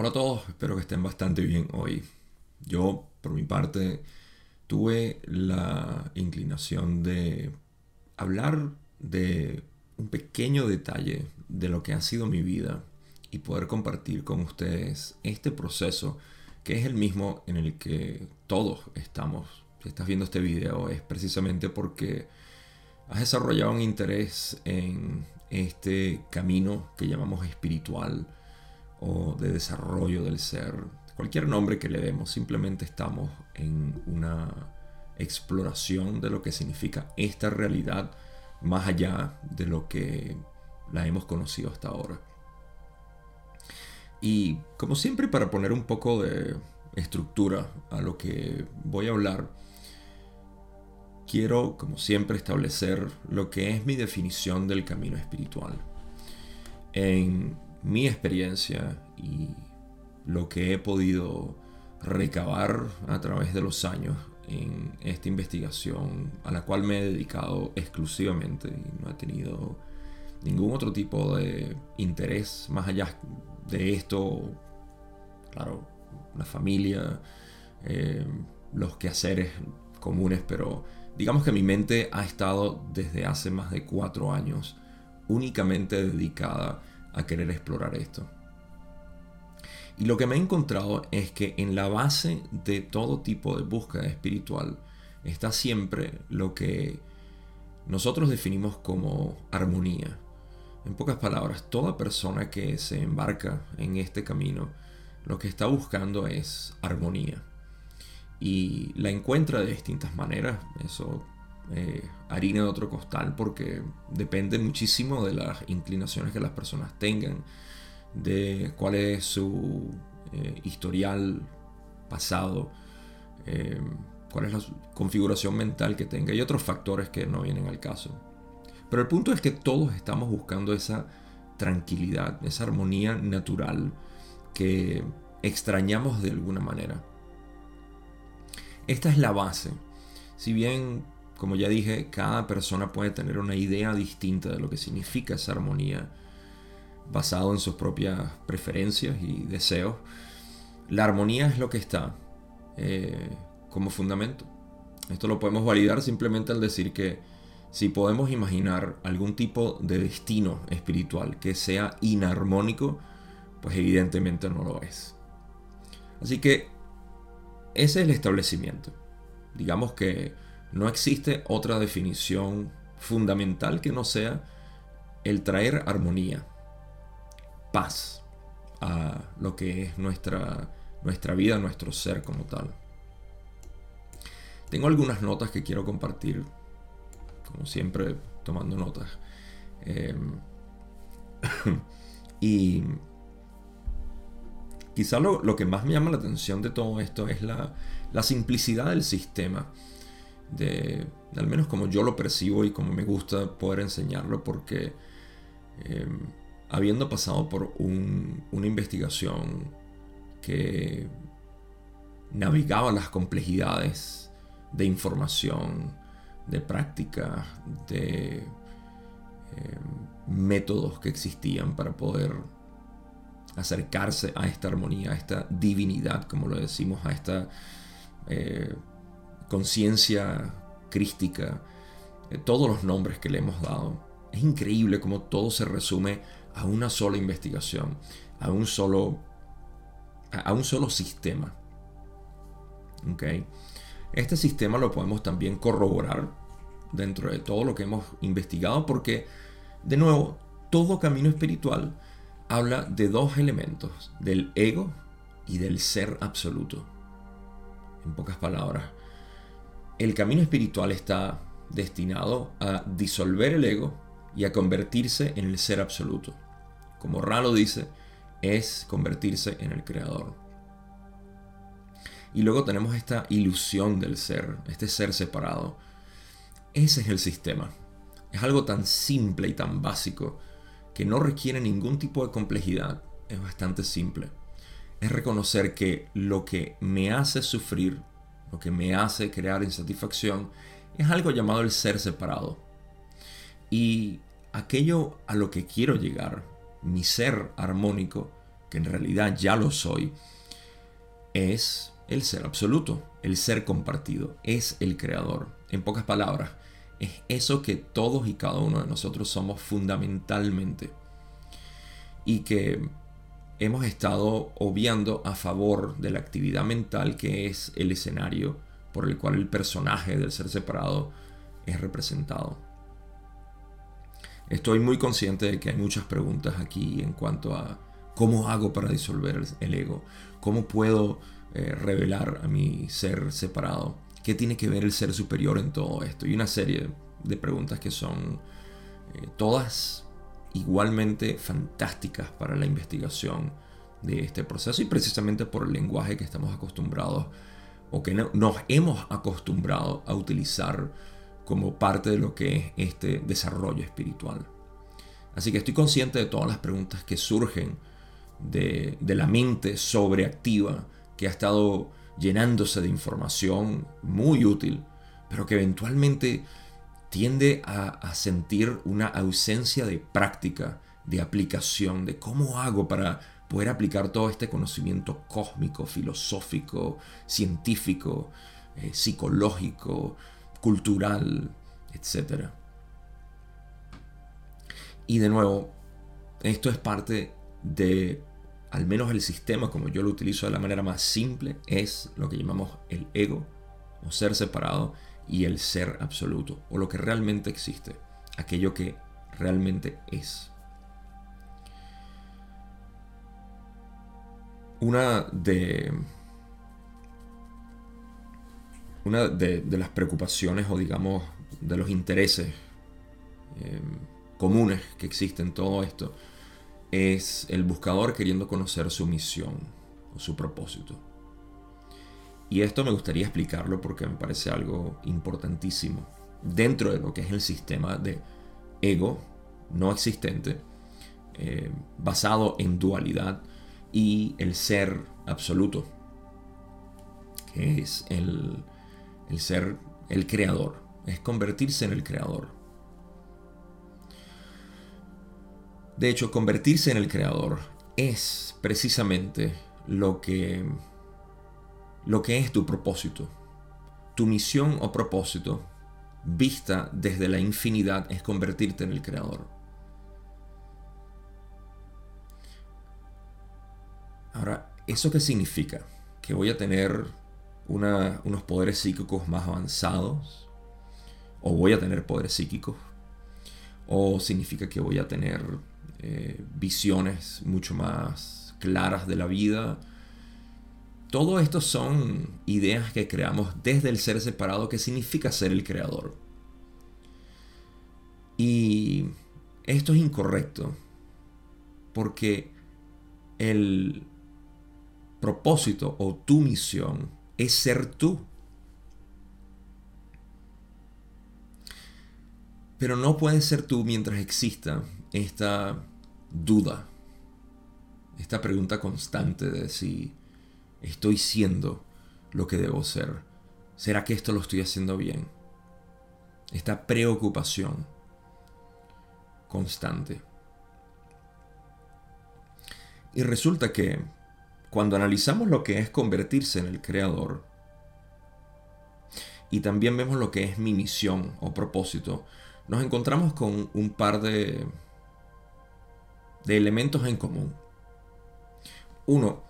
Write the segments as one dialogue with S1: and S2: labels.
S1: Hola a todos, espero que estén bastante bien hoy. Yo, por mi parte, tuve la inclinación de hablar de un pequeño detalle de lo que ha sido mi vida y poder compartir con ustedes este proceso que es el mismo en el que todos estamos. Si estás viendo este video es precisamente porque has desarrollado un interés en este camino que llamamos espiritual o de desarrollo del ser, cualquier nombre que le demos, simplemente estamos en una exploración de lo que significa esta realidad más allá de lo que la hemos conocido hasta ahora. Y como siempre para poner un poco de estructura a lo que voy a hablar, quiero como siempre establecer lo que es mi definición del camino espiritual. En mi experiencia y lo que he podido recabar a través de los años en esta investigación a la cual me he dedicado exclusivamente y no he tenido ningún otro tipo de interés más allá de esto, claro, la familia, eh, los quehaceres comunes, pero digamos que mi mente ha estado desde hace más de cuatro años únicamente dedicada a querer explorar esto. Y lo que me he encontrado es que en la base de todo tipo de búsqueda espiritual está siempre lo que nosotros definimos como armonía. En pocas palabras, toda persona que se embarca en este camino lo que está buscando es armonía. Y la encuentra de distintas maneras. Eso eh, harina de otro costal porque depende muchísimo de las inclinaciones que las personas tengan, de cuál es su eh, historial pasado, eh, cuál es la configuración mental que tenga y otros factores que no vienen al caso. Pero el punto es que todos estamos buscando esa tranquilidad, esa armonía natural que extrañamos de alguna manera. Esta es la base. Si bien como ya dije, cada persona puede tener una idea distinta de lo que significa esa armonía basado en sus propias preferencias y deseos. La armonía es lo que está eh, como fundamento. Esto lo podemos validar simplemente al decir que si podemos imaginar algún tipo de destino espiritual que sea inarmónico, pues evidentemente no lo es. Así que ese es el establecimiento. Digamos que no existe otra definición fundamental que no sea el traer armonía, paz a lo que es nuestra, nuestra vida, nuestro ser como tal. Tengo algunas notas que quiero compartir, como siempre tomando notas. Em, y quizá lo, lo, que más me llama la atención de todo esto es la, la simplicidad del sistema de, al menos como yo lo percibo y como me gusta poder enseñarlo, porque em, habiendo pasado por una investigación que navegaba las complejidades de información, de práctica, de em, métodos que existían para poder acercarse a esta armonía, a esta divinidad, como lo decimos, a esta eh, conciencia crística, eh, todos los nombres que le hemos dado. Es increíble cómo todo se resume a una sola investigación, a un solo, a un solo sistema. ¿Okay? Este sistema lo podemos también corroborar dentro de todo lo que hemos investigado porque, de nuevo, todo camino espiritual habla de dos elementos, del ego y del ser absoluto. En pocas palabras, el camino espiritual está destinado a disolver el ego y a convertirse en el ser absoluto. Como Ralo dice, es convertirse en el creador. Y luego tenemos esta ilusión del ser, este ser separado. Ese es el sistema. Es algo tan simple y tan básico que no requiere ningún tipo de complejidad. Es bastante simple. Es reconocer que lo que me hace sufrir lo que me hace crear insatisfacción, es algo llamado el ser separado. Y aquello a lo que quiero llegar, mi ser armónico, que en realidad ya lo soy, es el ser absoluto, el ser compartido, es el creador. En pocas palabras, es eso que todos y cada uno de nosotros somos fundamentalmente. Y que hemos estado obviando a favor de la actividad mental que es el escenario por el cual el personaje del ser separado es representado. Estoy muy consciente de que hay muchas preguntas aquí en cuanto a cómo hago para disolver el ego, cómo puedo eh, revelar a mi ser separado, qué tiene que ver el ser superior en todo esto y una serie de preguntas que son eh, todas igualmente fantásticas para la investigación de este proceso y precisamente por el lenguaje que estamos acostumbrados o que nos hemos acostumbrado a utilizar como parte de lo que es este desarrollo espiritual. Así que estoy consciente de todas las preguntas que surgen de, la mente sobreactiva que ha estado llenándose de información muy útil, pero que eventualmente tiende a, sentir una ausencia de práctica, de aplicación, de cómo hago para poder aplicar todo este conocimiento cósmico, filosófico, científico, eh, psicológico, cultural, etc. Y de nuevo, esto es parte de, al menos el sistema como yo lo utilizo de la manera más simple, es lo que llamamos el ego o ser separado y el ser absoluto o lo que realmente existe, aquello que realmente es. una de una de, las preocupaciones o digamos de los intereses em, comunes que existen en todo esto es el buscador queriendo conocer su misión o su propósito. Y esto me gustaría explicarlo porque me parece algo importantísimo dentro de lo que es el sistema de ego no existente, eh, basado en dualidad, y el ser absoluto, que es el, el ser el creador, es convertirse en el creador. De hecho, convertirse en el creador es precisamente lo que lo que es tu propósito. Tu misión o propósito vista desde la infinidad es convertirte en el creador. Ahora, ¿eso qué significa? ¿Que voy a tener unos poderes psíquicos más avanzados? ¿O voy a tener poderes psíquicos? ¿O significa que voy a tener eh, visiones mucho más claras de la vida? Todo esto son ideas que creamos desde el ser separado que significa ser el creador. Y esto es incorrecto porque el propósito o tu misión es ser tú. Pero no puedes ser tú mientras exista esta duda, esta pregunta constante de si estoy siendo lo que debo ser. ¿Será que esto lo estoy haciendo bien? Esta preocupación constante. Y resulta que cuando analizamos lo que es convertirse en el creador, y también vemos lo que es mi misión o propósito, nos encontramos con un par de, de elementos en común. Uno,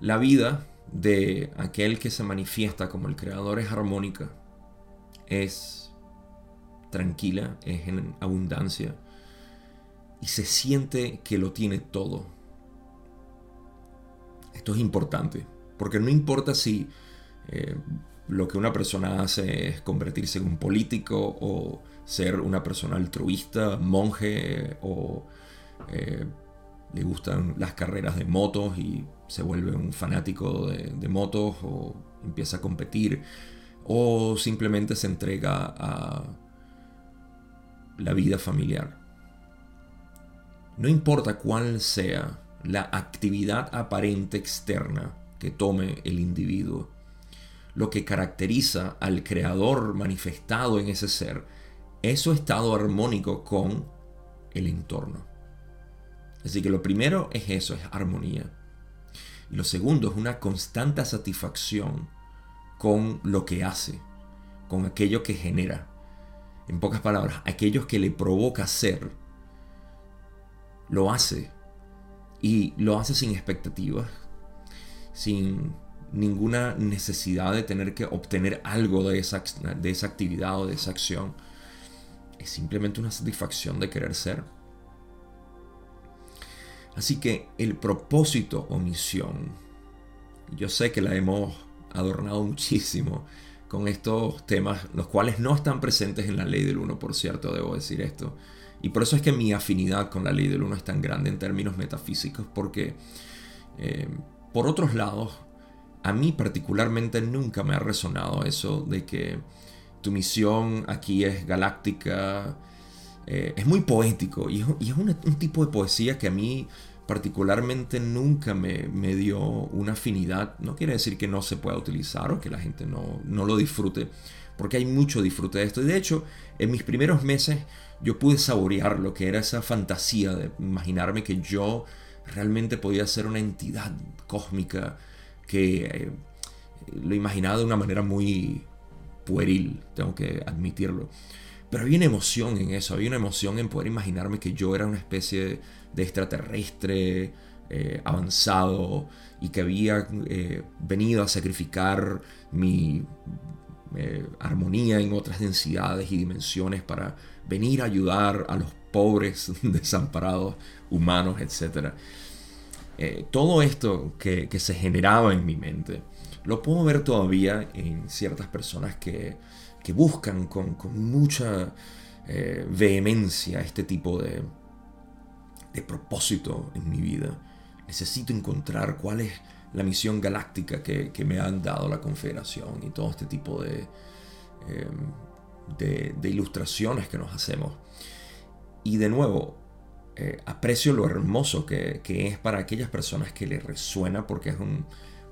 S1: la vida de aquel que se manifiesta como el creador es armónica, es tranquila, es en abundancia y se siente que lo tiene todo. Esto es importante, porque no importa si eh, lo que una persona hace es convertirse en un político o ser una persona altruista, monje o eh, le gustan las carreras de motos y se vuelve un fanático de, motos o empieza a competir o simplemente se entrega a la vida familiar. No importa cuál sea la actividad aparente externa que tome el individuo. Lo que caracteriza al creador manifestado en ese ser es su estado armónico con el entorno. Así que lo primero es eso, es armonía. Y lo segundo es una constante satisfacción con lo que hace, con aquello que genera. En pocas palabras, aquello que le provoca ser, lo hace. Y lo hace sin expectativas, sin ninguna necesidad de tener que obtener algo de esa, de esa actividad o de esa acción. Es simplemente una satisfacción de querer ser. Así que el propósito o misión, yo sé que la hemos adornado muchísimo con estos temas, los cuales no están presentes en la ley del uno, por cierto, debo decir esto. Y por eso es que mi afinidad con la ley del uno es tan grande en términos metafísicos, porque eh, por otros lados, a mí particularmente nunca me ha resonado eso de que tu misión aquí es galáctica. Eh, es muy poético y es, un, tipo de poesía que a mí particularmente nunca me, dio una afinidad. No quiere decir que no se pueda utilizar o que la gente no, no lo disfrute, porque hay mucho disfrute de esto. Y de hecho, en mis primeros meses yo pude saborear lo que era esa fantasía de imaginarme que yo realmente podía ser una entidad cósmica que eh, lo imaginaba de una manera muy pueril, tengo que admitirlo. Pero había una emoción en eso, había una emoción en poder imaginarme que yo era una especie de extraterrestre eh, avanzado y que había eh, venido a sacrificar mi armonía en otras densidades y dimensiones para venir a ayudar a los pobres, desamparados, humanos, etc. Eh, todo esto que, se generaba en mi mente, lo puedo ver todavía en ciertas personas que, buscan con, mucha eh, vehemencia este tipo de, propósito en mi vida. Necesito encontrar cuál es la misión galáctica que, me han dado la Confederación y todo este tipo de, de ilustraciones que nos hacemos. Y de nuevo, eh, aprecio lo hermoso que, es para aquellas personas que les resuena porque es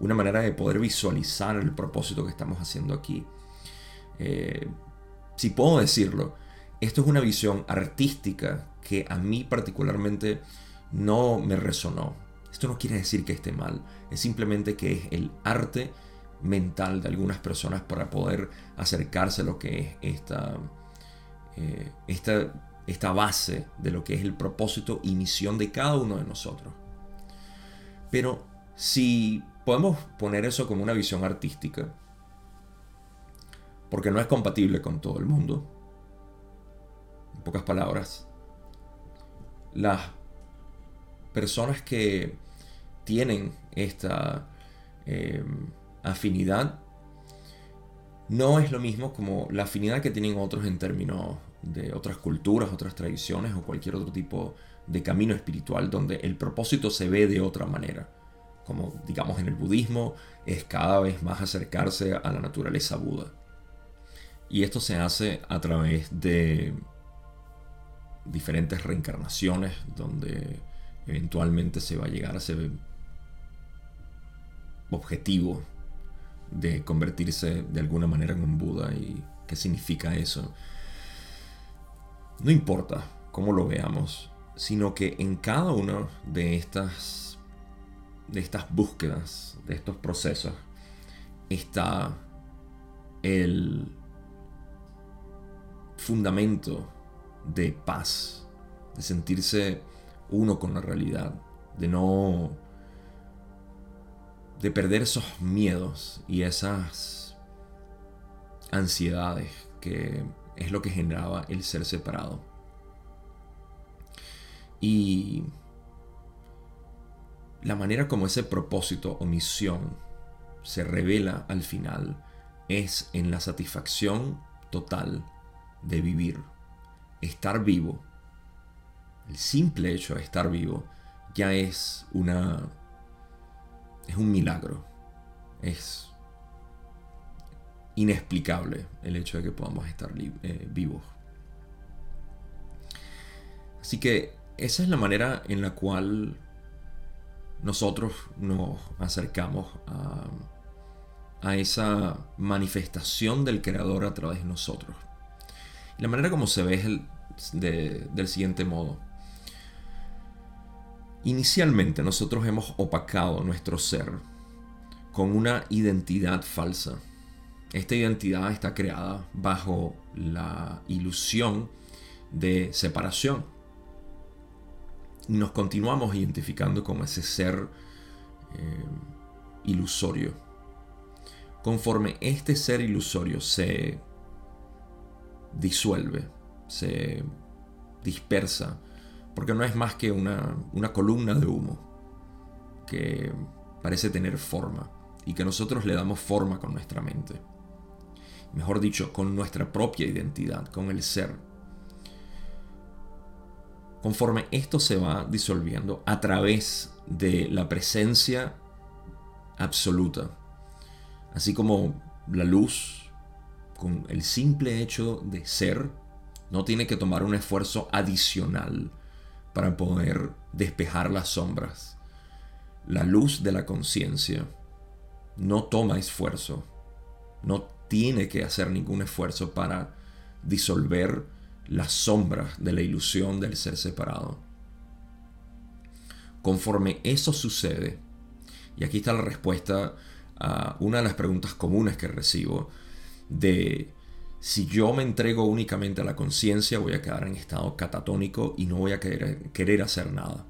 S1: una manera de poder visualizar el propósito que estamos haciendo aquí. Eh, si puedo decirlo, esto es una visión artística que a mí particularmente no me resonó. Esto no quiere decir que esté mal, es simplemente que es el arte mental de algunas personas para poder acercarse a lo que es esta, eh, esta esta base de lo que es el propósito y misión de cada uno de nosotros. Pero si podemos poner eso como una visión artística, porque no es compatible con todo el mundo, en pocas palabras, las personas que tienen esta eh, afinidad no es lo mismo como la afinidad que tienen otros en términos de otras culturas, otras tradiciones o cualquier otro tipo de camino espiritual donde el propósito se ve de otra manera. Como digamos en el budismo es cada vez más acercarse a la naturaleza Buda. Y esto se hace a través de diferentes reencarnaciones donde eventualmente se va a llegar a ese objetivo de convertirse de alguna manera en un Buda. Y qué significa eso no importa cómo lo veamos, sino que en cada una de estas, de estas búsquedas, de estos procesos, está el fundamento de paz, de sentirse uno con la realidad, de no de perder esos miedos y esas ansiedades que es lo que generaba el ser separado. Y la manera como ese propósito o misión se revela al final es en la satisfacción total de vivir, estar vivo. El simple hecho de estar vivo ya es una es un milagro. Es inexplicable el hecho de que podamos estar eh, vivos. Así que esa es la manera en la cual nosotros nos acercamos a, esa manifestación del Creador a través de nosotros. La manera como se ve es del siguiente modo. Inicialmente nosotros hemos opacado nuestro ser con una identidad falsa. Esta identidad está creada bajo la ilusión de separación. Nos continuamos identificando con ese ser eh, ilusorio. Conforme este ser ilusorio se disuelve, se dispersa, porque no es más que una, una columna de humo que parece tener forma y que nosotros le damos forma con nuestra mente. Mejor dicho, con nuestra propia identidad, con el ser. Conforme esto se va disolviendo a través de la presencia absoluta, así como la luz, con el simple hecho de ser, no tiene que tomar un esfuerzo adicional para poder despejar las sombras. La luz de la conciencia no toma esfuerzo, no tiene que hacer ningún esfuerzo para disolver las sombras de la ilusión del ser separado. Conforme eso sucede, y aquí está la respuesta a una de las preguntas comunes que recibo, de si yo me entrego únicamente a la conciencia voy a quedar en estado catatónico y no voy a querer, querer hacer nada.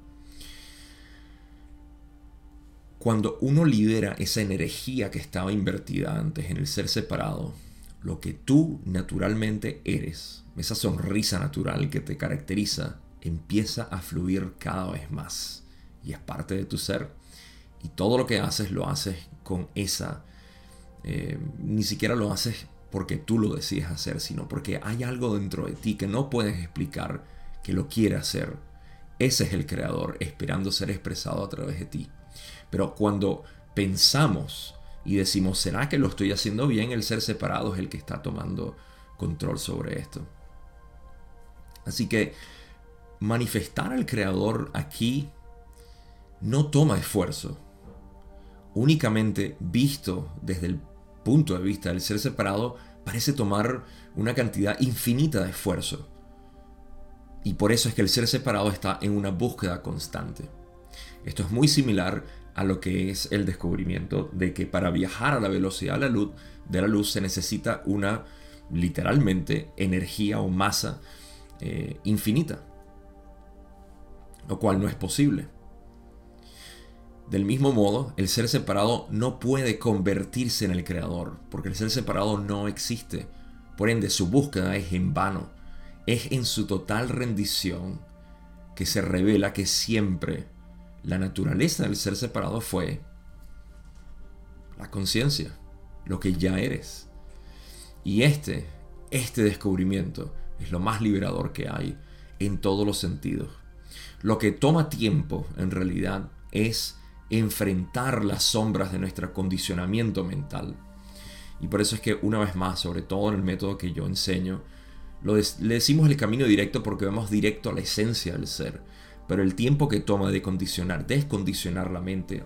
S1: Cuando uno libera esa energía que estaba invertida antes en el ser separado, lo que tú naturalmente eres, esa sonrisa natural que te caracteriza, empieza a fluir cada vez más y es parte de tu ser. Y todo lo que haces lo haces con esa, eh, ni siquiera lo haces porque tú lo decides hacer, sino porque hay algo dentro de ti que no puedes explicar que lo quiere hacer. Ese es el creador esperando ser expresado a través de ti. Pero cuando pensamos y decimos, ¿será que lo estoy haciendo bien? El ser separado es el que está tomando control sobre esto. Así que manifestar al Creador aquí no toma esfuerzo. Únicamente visto desde el punto de vista del ser separado, parece tomar una cantidad infinita de esfuerzo. Y por eso es que el ser separado está en una búsqueda constante. Esto es muy similar a lo que es el descubrimiento de que para viajar a la velocidad de la luz, de la luz se necesita una literalmente energía o masa eh, infinita, lo cual no es posible. Del mismo modo, el ser separado no puede convertirse en el creador, porque el ser separado no existe. Por ende, su búsqueda es en vano. Es en su total rendición que se revela que siempre la naturaleza del ser separado fue la conciencia, lo que ya eres. Y este, este descubrimiento es lo más liberador que hay en todos los sentidos. Lo que toma tiempo en realidad es enfrentar las sombras de nuestro condicionamiento mental. Y por eso es que una vez más, sobre todo en el método que yo enseño, lo le decimos el camino directo porque vamos directo a la esencia del ser pero el tiempo que toma de condicionar, descondicionar la mente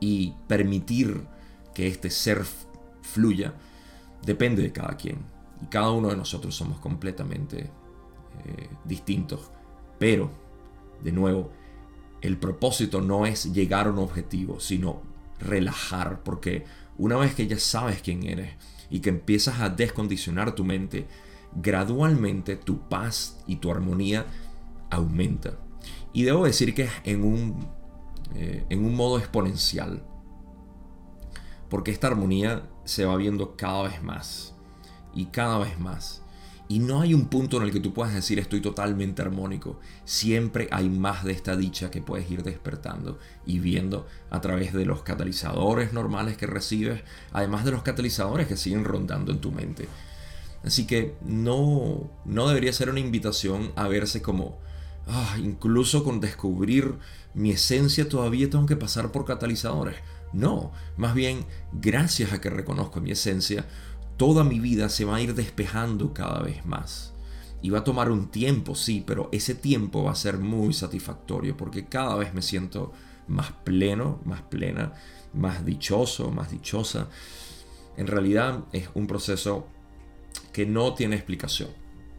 S1: y permitir que este ser fluya, depende de cada quien. Y cada uno de nosotros somos completamente eh, distintos. Pero, de nuevo, el propósito no es llegar a un objetivo, sino relajar, porque una vez que ya sabes quién eres y que empiezas a descondicionar tu mente, gradualmente tu paz y tu armonía aumenta. Y debo decir que en un, eh, en un modo exponencial. Porque esta armonía se va viendo cada vez más. Y cada vez más. Y no hay un punto en el que tú puedas decir estoy totalmente armónico. Siempre hay más de esta dicha que puedes ir despertando y viendo a través de los catalizadores normales que recibes, además de los catalizadores que siguen rondando en tu mente. Así que no, no debería ser una invitación a verse como ah, incluso con descubrir mi esencia todavía tengo que pasar por catalizadores. No, más bien, gracias a que reconozco mi esencia, toda mi vida se va a ir despejando cada vez más. Y va a tomar un tiempo, sí, pero ese tiempo va a ser muy satisfactorio porque cada vez me siento más pleno, más plena, más dichoso, más dichosa. En realidad es un proceso que no tiene explicación,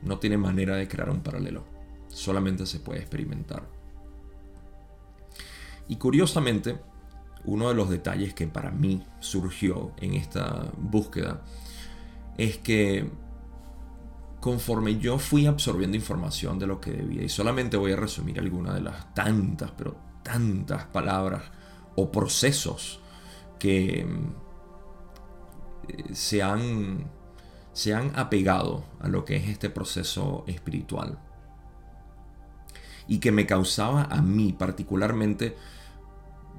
S1: no tiene manera de crear un paralelo solamente se puede experimentar. Y curiosamente, uno de los detalles que para mí surgió en esta búsqueda es que conforme yo fui absorbiendo información de lo que debía, y solamente voy a resumir algunas de las tantas, pero tantas palabras o procesos que eh, se han, se han apegado a lo que es este proceso espiritual. Y que me causaba a mí particularmente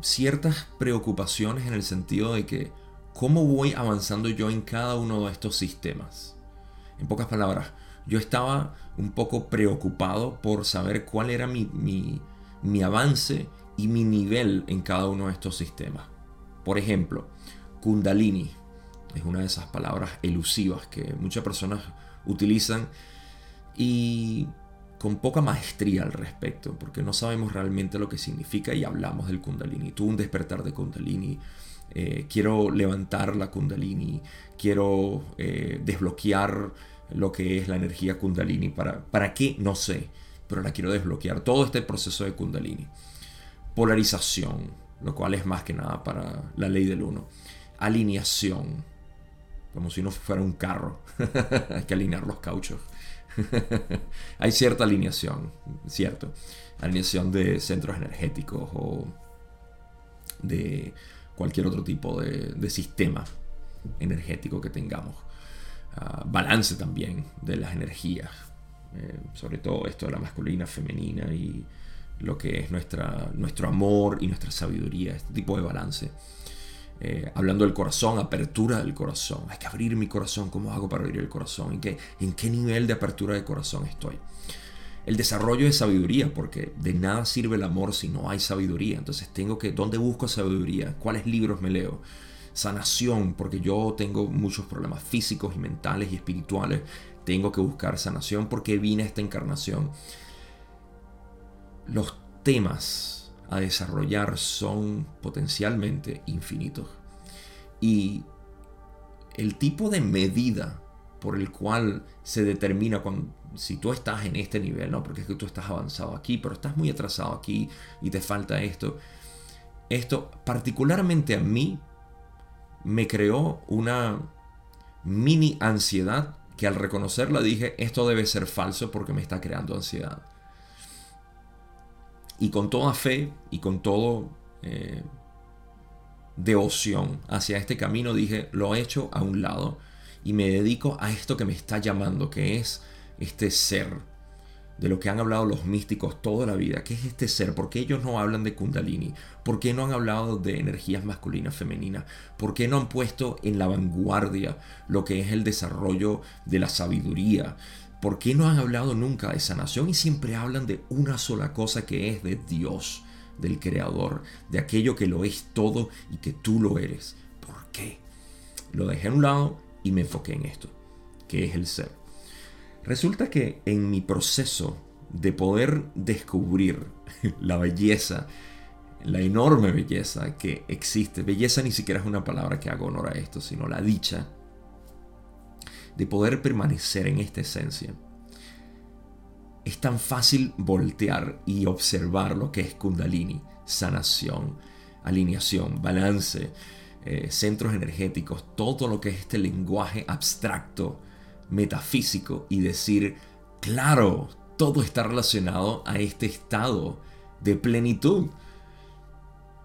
S1: ciertas preocupaciones en el sentido de que cómo voy avanzando yo en cada uno de estos sistemas. En pocas palabras, yo estaba un poco preocupado por saber cuál era mi, mi, avance y mi nivel en cada uno de estos sistemas. Por ejemplo, Kundalini es una de esas palabras elusivas que muchas personas utilizan y con poca maestría al respecto, porque no sabemos realmente lo que significa y hablamos del kundalini. Tuve un despertar de kundalini, eh, quiero levantar la kundalini, quiero eh, desbloquear lo que es la energía kundalini. ¿Para, ¿Para qué? No sé, pero la quiero desbloquear. Todo este proceso de kundalini. Polarización, lo cual es más que nada para la ley del uno. Alineación, como si uno fuera un carro. Hay que alinear los cauchos. Hay cierta alineación, cierto. Alineación de centros energéticos o de cualquier otro tipo de, sistema energético que tengamos. Ah, balance también de las energías. Eh, sobre todo esto de la masculina, femenina y lo que es nuestra, nuestro amor y nuestra sabiduría, este tipo de balance. Eh, hablando del corazón, apertura del corazón. Hay que abrir mi corazón. ¿Cómo hago para abrir el corazón? ¿En qué, ¿En qué nivel de apertura de corazón estoy? El desarrollo de sabiduría, porque de nada sirve el amor si no hay sabiduría. Entonces tengo que, ¿dónde busco sabiduría? ¿Cuáles libros me leo? Sanación, porque yo tengo muchos problemas físicos y mentales y espirituales. Tengo que buscar sanación porque vine a esta encarnación. Los temas a desarrollar son potencialmente infinitos. Y el tipo de medida por el cual se determina si tú estás en este nivel, no, porque es que tú estás avanzado aquí, pero estás muy atrasado aquí y te falta esto. Esto particularmente a mí me creó una mini ansiedad que al reconocerla dije, esto debe ser falso porque me está creando ansiedad. Y con toda fe y con todo eh, devoción hacia este camino dije, lo he hecho a un lado y me dedico a esto que me está llamando, que es este ser, de lo que han hablado los místicos toda la vida, que es este ser, ¿por qué ellos no hablan de kundalini? ¿Por qué no han hablado de energías masculinas, femeninas? ¿Por qué no han puesto en la vanguardia lo que es el desarrollo de la sabiduría, ¿Por qué no han hablado nunca de sanación y siempre hablan de una sola cosa que es de Dios, del Creador, de aquello que lo es todo y que tú lo eres? ¿Por qué? Lo dejé a un lado y me enfoqué en esto, que es el ser. Resulta que en mi proceso de poder descubrir la belleza, la enorme belleza que existe, belleza ni siquiera es una palabra que haga honor a esto, sino la dicha de poder permanecer en esta esencia. Es tan fácil voltear y observar lo que es kundalini, sanación, alineación, balance, eh, centros energéticos, todo lo que es este lenguaje abstracto, metafísico y decir, claro, todo está relacionado a este estado de plenitud.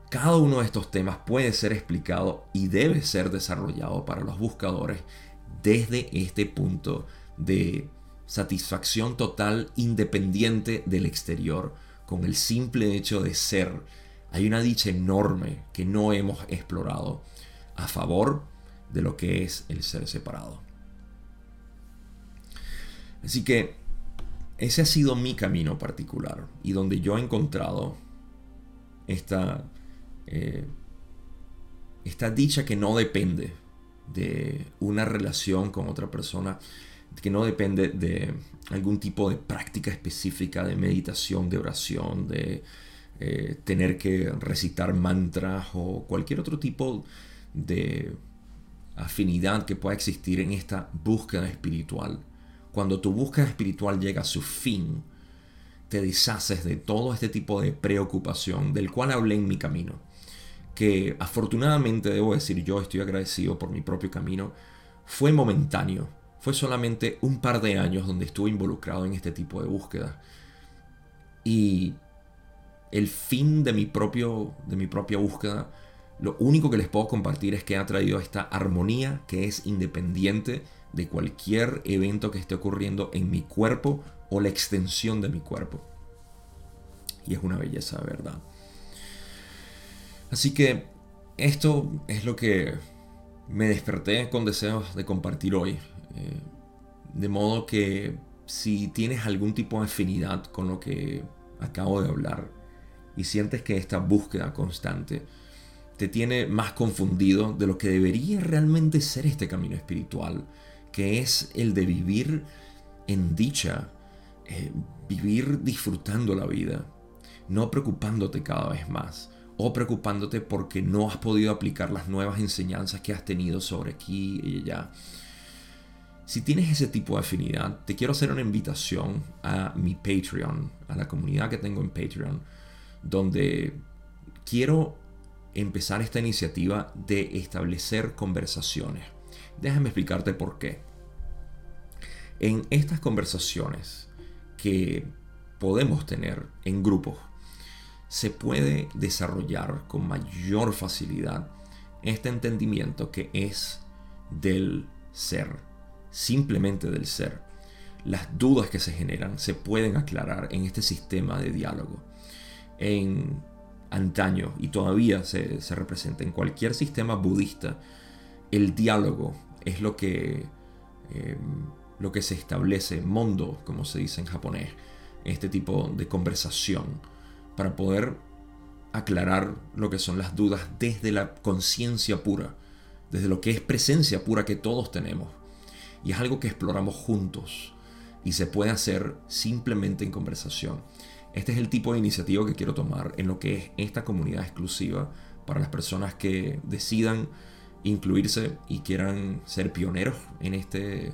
S1: Cada uno de estos temas puede ser explicado y debe ser desarrollado para los buscadores desde este punto de satisfacción total independiente del exterior, con el simple hecho de ser. Hay una dicha enorme que no hemos explorado a favor de lo que es el ser separado. Así que ese ha sido mi camino particular y donde yo he encontrado esta, eh, esta dicha que no depende de una relación con otra persona que no depende de algún tipo de práctica específica de meditación, de oración, de eh, tener que recitar mantras o cualquier otro tipo de afinidad que pueda existir en esta búsqueda espiritual. Cuando tu búsqueda espiritual llega a su fin, te deshaces de todo este tipo de preocupación del cual hablé en mi camino. Que afortunadamente debo decir yo estoy agradecido por mi propio camino. Fue momentáneo. Fue solamente un par de años donde estuve involucrado en este tipo de búsqueda. Y el fin de mi, propio, de mi propia búsqueda, lo único que les puedo compartir es que ha traído esta armonía que es independiente de cualquier evento que esté ocurriendo en mi cuerpo o la extensión de mi cuerpo. Y es una belleza, verdad. Así que esto es lo que me desperté con deseos de compartir hoy. Eh, de modo que si tienes algún tipo de afinidad con lo que acabo de hablar y sientes que esta búsqueda constante te tiene más confundido de lo que debería realmente ser este camino espiritual, que es el de vivir en dicha, eh, vivir disfrutando la vida, no preocupándote cada vez más o preocupándote porque no has podido aplicar las nuevas enseñanzas que has tenido sobre aquí y allá. Si tienes ese tipo de afinidad, te quiero hacer una invitación a mi Patreon, a la comunidad que tengo en Patreon, donde quiero empezar esta iniciativa de establecer conversaciones. Déjame explicarte por qué. En estas conversaciones que podemos tener en grupos, se puede desarrollar con mayor facilidad este entendimiento que es del ser, simplemente del ser. Las dudas que se generan se pueden aclarar en este sistema de diálogo. En antaño y todavía se, representa en cualquier sistema budista, el diálogo es lo que, em, lo que se establece, mondo, como se dice en japonés, este tipo de conversación, para poder aclarar lo que son las dudas desde la conciencia pura, desde lo que es presencia pura que todos tenemos. Y es algo que exploramos juntos y se puede hacer simplemente en conversación. Este es el tipo de iniciativa que quiero tomar en lo que es esta comunidad exclusiva para las personas que decidan incluirse y quieran ser pioneros en, este,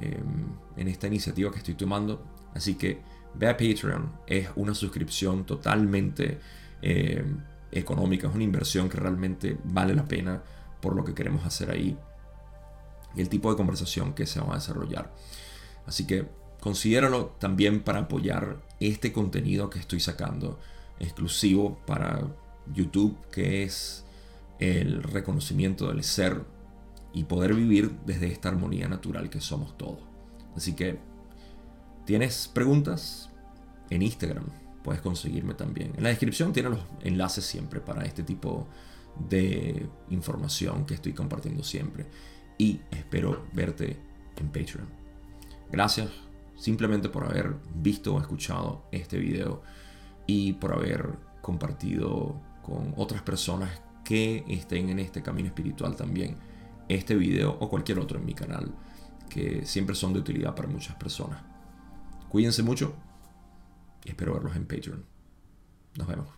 S1: em, en esta iniciativa que estoy tomando. Así que ve a Patreon, es una suscripción totalmente em, económica, es una inversión que realmente vale la pena por lo que queremos hacer ahí y el tipo de conversación que se va a desarrollar. Así que considéralo también para apoyar este contenido que estoy sacando exclusivo para YouTube, que es el reconocimiento del ser y poder vivir desde esta armonía natural que somos todos. Así que, ¿tienes preguntas? En Instagram puedes conseguirme también. En la descripción tiene los enlaces siempre para este tipo de información que estoy compartiendo siempre. Y espero verte en Patreon. Gracias simplemente por haber visto o escuchado este video y por haber compartido con otras personas que estén en este camino espiritual también este video o cualquier otro en mi canal que siempre son de utilidad para muchas personas. Cuídense mucho y espero verlos en Patreon. Nos vemos.